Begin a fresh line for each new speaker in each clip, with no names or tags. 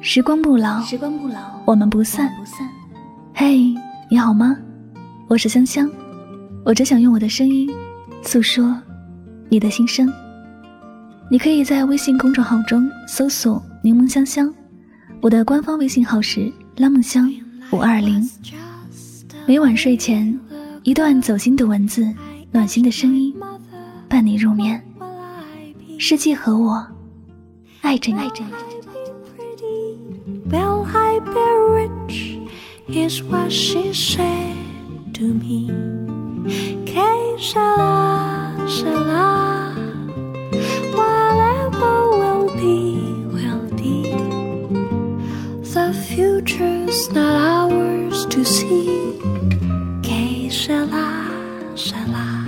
时光不老，
时光不老，
我们不散。
不散。
嘿，你好吗？我是香香，我只想用我的声音诉说你的心声。你可以在微信公众号中搜索“柠檬香香”，我的官方微信号是“拉梦香五二零”。每晚睡前，一段走心的文字，暖心的声音，伴你入眠。世界和我爱着你。爱着你
Well, I be rich, is what she said to me. Que shala, shala, whatever will be, will be. The future's not ours to see. Que shala, shala,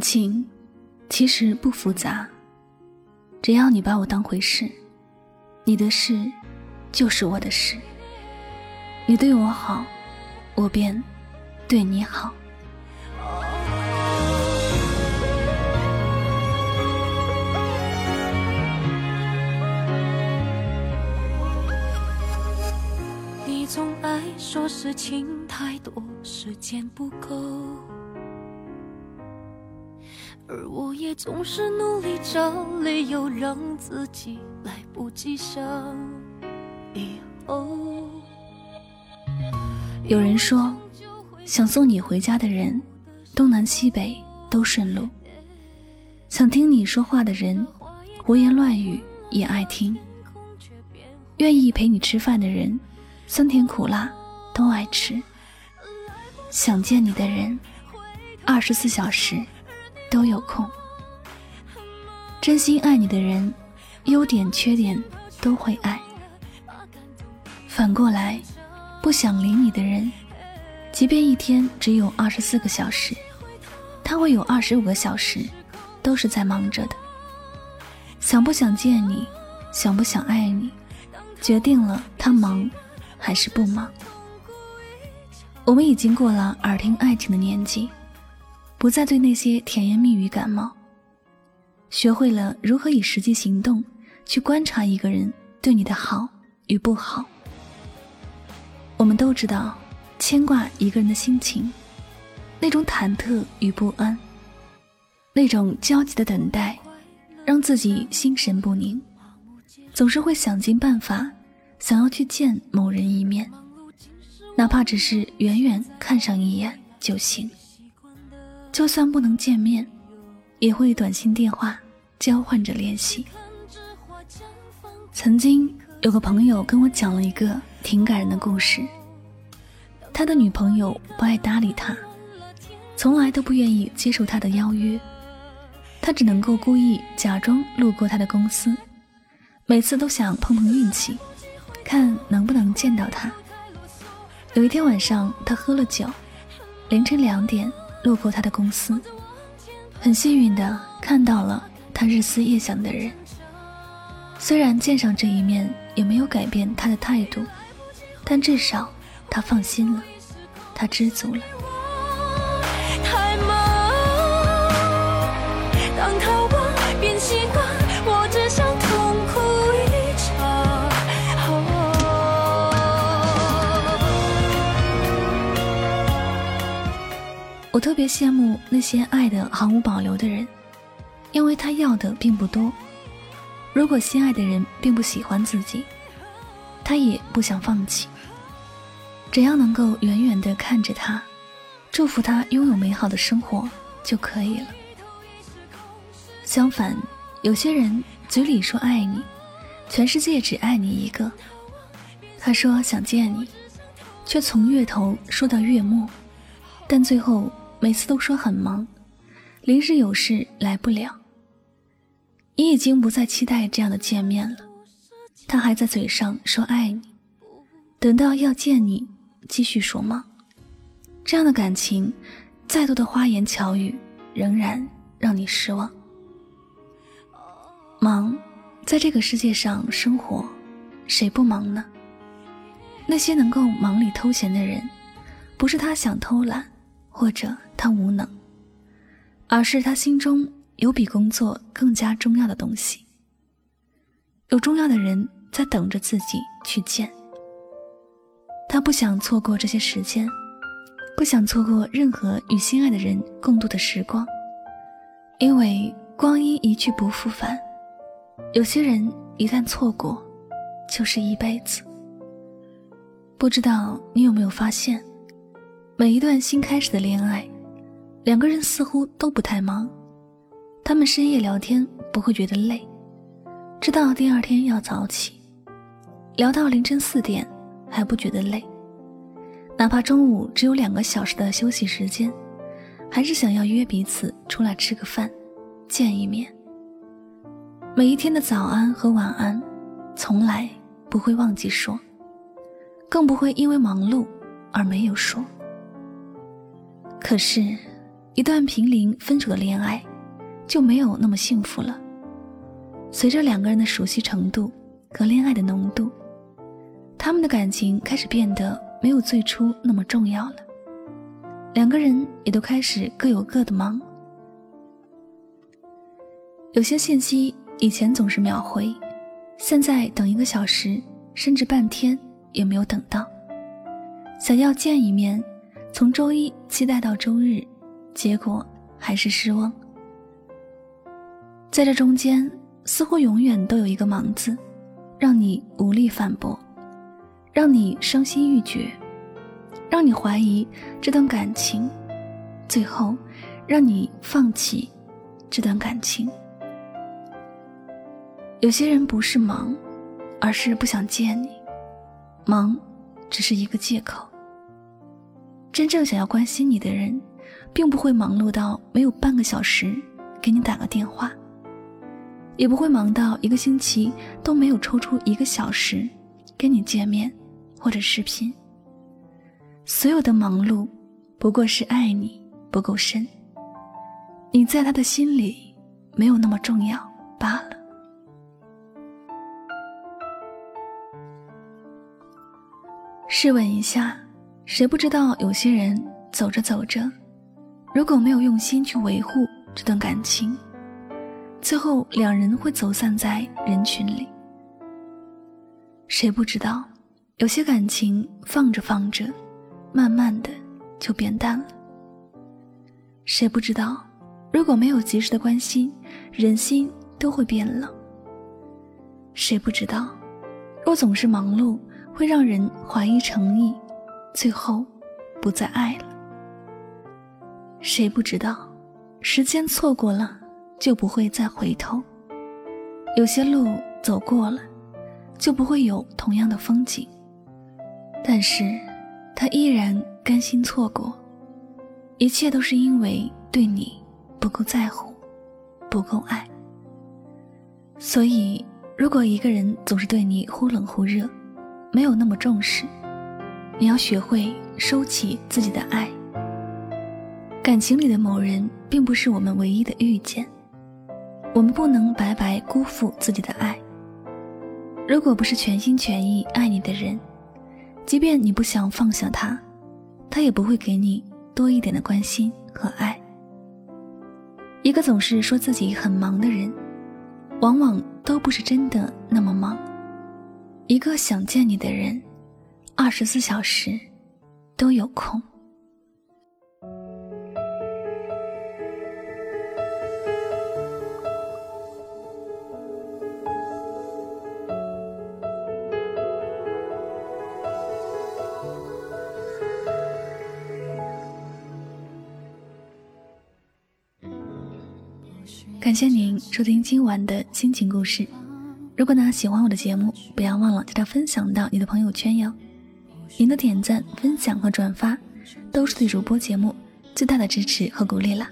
情其实不复杂，只要你把我当回事，你的事就是我的事。你对我好，我便对你好。
你总爱说事情太多，时间不够，而我也总是努力找理由让自己来不及想以后。
有人说，想送你回家的人，东南西北都顺路；想听你说话的人，胡言乱语也爱听；愿意陪你吃饭的人，酸甜苦辣都爱吃。想见你的人，二十四小时都有空。真心爱你的人，优点缺点都会爱。反过来，不想理你的人，即便一天只有二十四个小时，他会有二十五个小时都是在忙着的。想不想见你，想不想爱你，决定了他忙还是不忙。我们已经过了耳听爱情的年纪，不再对那些甜言蜜语感冒，学会了如何以实际行动去观察一个人对你的好与不好。我们都知道，牵挂一个人的心情，那种忐忑与不安，那种焦急的等待，让自己心神不宁，总是会想尽办法，想要去见某人一面，哪怕只是远远看上一眼就行。就算不能见面，也会短信、电话交换着联系。曾经有个朋友跟我讲了一个挺感人的故事。他的女朋友不爱搭理他，从来都不愿意接受他的邀约，他只能够故意假装路过他的公司，每次都想碰碰运气，看能不能见到他。有一天晚上，他喝了酒，凌晨两点路过他的公司，很幸运的看到了他日思夜想的人。虽然见上这一面也没有改变他的态度，但至少他放心了，他知足了。
我
特别羡慕那些爱的毫无保留的人，因为他要的并不多。如果心爱的人并不喜欢自己，他也不想放弃。只要能够远远地看着他，祝福他拥有美好的生活就可以了。相反，有些人嘴里说爱你，全世界只爱你一个。他说想见你，却从月头说到月末，但最后每次都说很忙，临时有事来不了。你已经不再期待这样的见面了，他还在嘴上说爱你，等到要见你，继续说忙。这样的感情，再多的花言巧语，仍然让你失望。忙，在这个世界上生活，谁不忙呢？那些能够忙里偷闲的人，不是他想偷懒，或者他无能，而是他心中有比工作更加重要的东西。有重要的人在等着自己去见。他不想错过这些时间，不想错过任何与心爱的人共度的时光，因为光阴一去不复返。有些人一旦错过，就是一辈子。不知道你有没有发现，每一段新开始的恋爱，两个人似乎都不太忙。他们深夜聊天不会觉得累，知道第二天要早起，聊到凌晨四点还不觉得累。哪怕中午只有两个小时的休息时间，还是想要约彼此出来吃个饭，见一面。每一天的早安和晚安，从来不会忘记说。更不会因为忙碌而没有说。可是，一段濒临分手的恋爱，就没有那么幸福了。随着两个人的熟悉程度和恋爱的浓度，他们的感情开始变得没有最初那么重要了。两个人也都开始各有各的忙。有些信息以前总是秒回，现在等一个小时甚至半天。也没有等到，想要见一面，从周一期待到周日，结果还是失望。在这中间，似乎永远都有一个“忙”字，让你无力反驳，让你伤心欲绝，让你怀疑这段感情，最后让你放弃这段感情。有些人不是忙，而是不想见你。忙，只是一个借口。真正想要关心你的人，并不会忙碌到没有半个小时给你打个电话，也不会忙到一个星期都没有抽出一个小时跟你见面或者视频。所有的忙碌，不过是爱你不够深，你在他的心里没有那么重要罢了。试问一下，谁不知道有些人走着走着，如果没有用心去维护这段感情，最后两人会走散在人群里？谁不知道，有些感情放着放着，慢慢的就变淡了？谁不知道，如果没有及时的关心，人心都会变冷？谁不知道，若总是忙碌？会让人怀疑诚意，最后不再爱了。谁不知道，时间错过了就不会再回头。有些路走过了，就不会有同样的风景。但是，他依然甘心错过，一切都是因为对你不够在乎，不够爱。所以，如果一个人总是对你忽冷忽热，没有那么重视，你要学会收起自己的爱。感情里的某人并不是我们唯一的遇见，我们不能白白辜负自己的爱。如果不是全心全意爱你的人，即便你不想放下他，他也不会给你多一点的关心和爱。一个总是说自己很忙的人，往往都不是真的那么忙。一个想见你的人，二十四小时都有空。感谢您收听今晚的心情故事。如果呢喜欢我的节目，不要忘了将它分享到你的朋友圈哟。您的点赞、分享和转发，都是对主播节目最大的支持和鼓励了。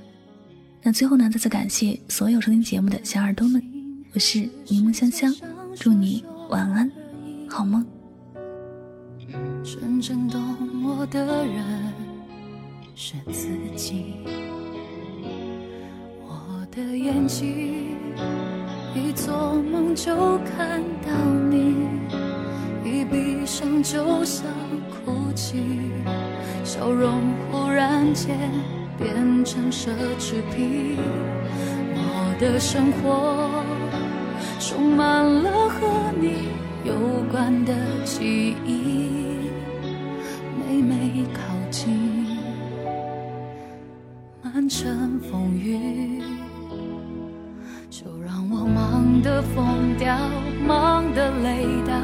那最后呢，再次感谢所有收听节目的小耳朵们，我是柠檬香香，祝你晚安，好梦。真正懂我的人是自己，我的眼睛。一做梦就看到你，一闭上。
就像哭泣，笑容忽然间变成奢侈品。我的生活充满了和你有关的记忆，每每靠近，满城风雨。就让我忙得疯掉，忙得累到，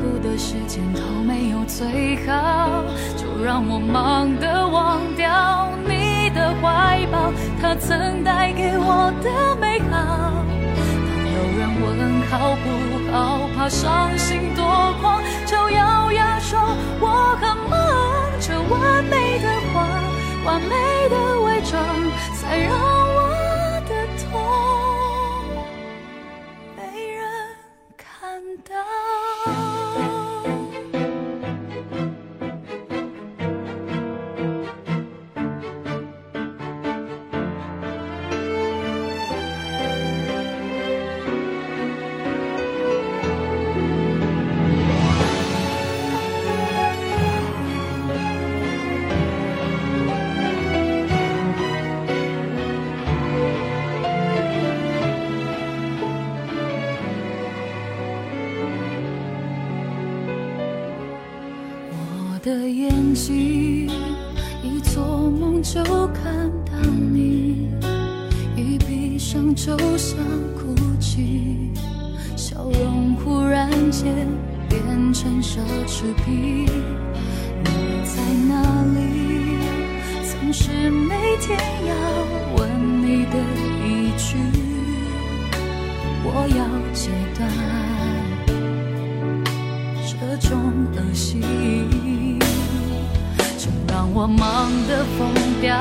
苦的时间都没有最好。就让我忙得忘掉你的怀抱，它曾带给我的美好。当有人问好不好，怕伤心多狂，就咬牙说我很忙。这完美的谎，完美的伪装，才让一做梦就看到你，一闭上就想哭泣，笑容忽然间变成奢侈品。你在哪里？曾是每天要问你的一句，我要戒断这种恶习。我忙得疯掉，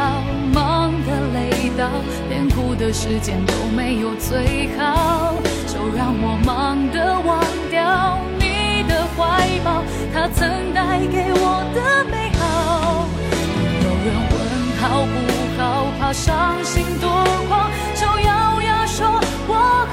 忙得累到，连哭的时间都没有最好。就让我忙得忘掉你的怀抱，它曾带给我的美好。有人问好不好，怕伤心多狂，就咬牙说我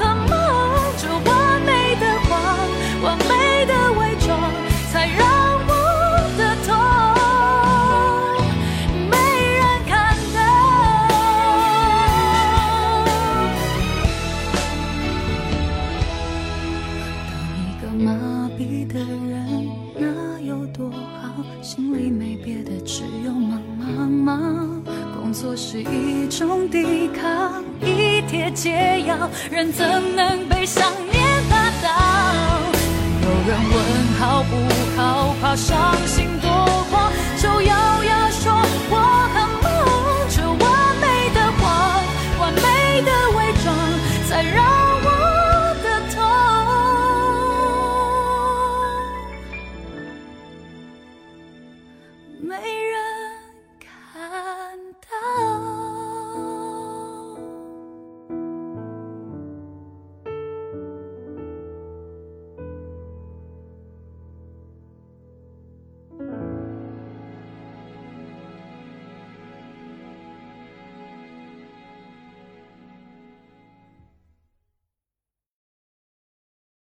是一种抵抗，一帖解药，人怎能被想念打倒？有人问好不好，怕伤心多慌，就咬牙说我很忙，这完美的谎，完美的伪装，才让我的痛没人。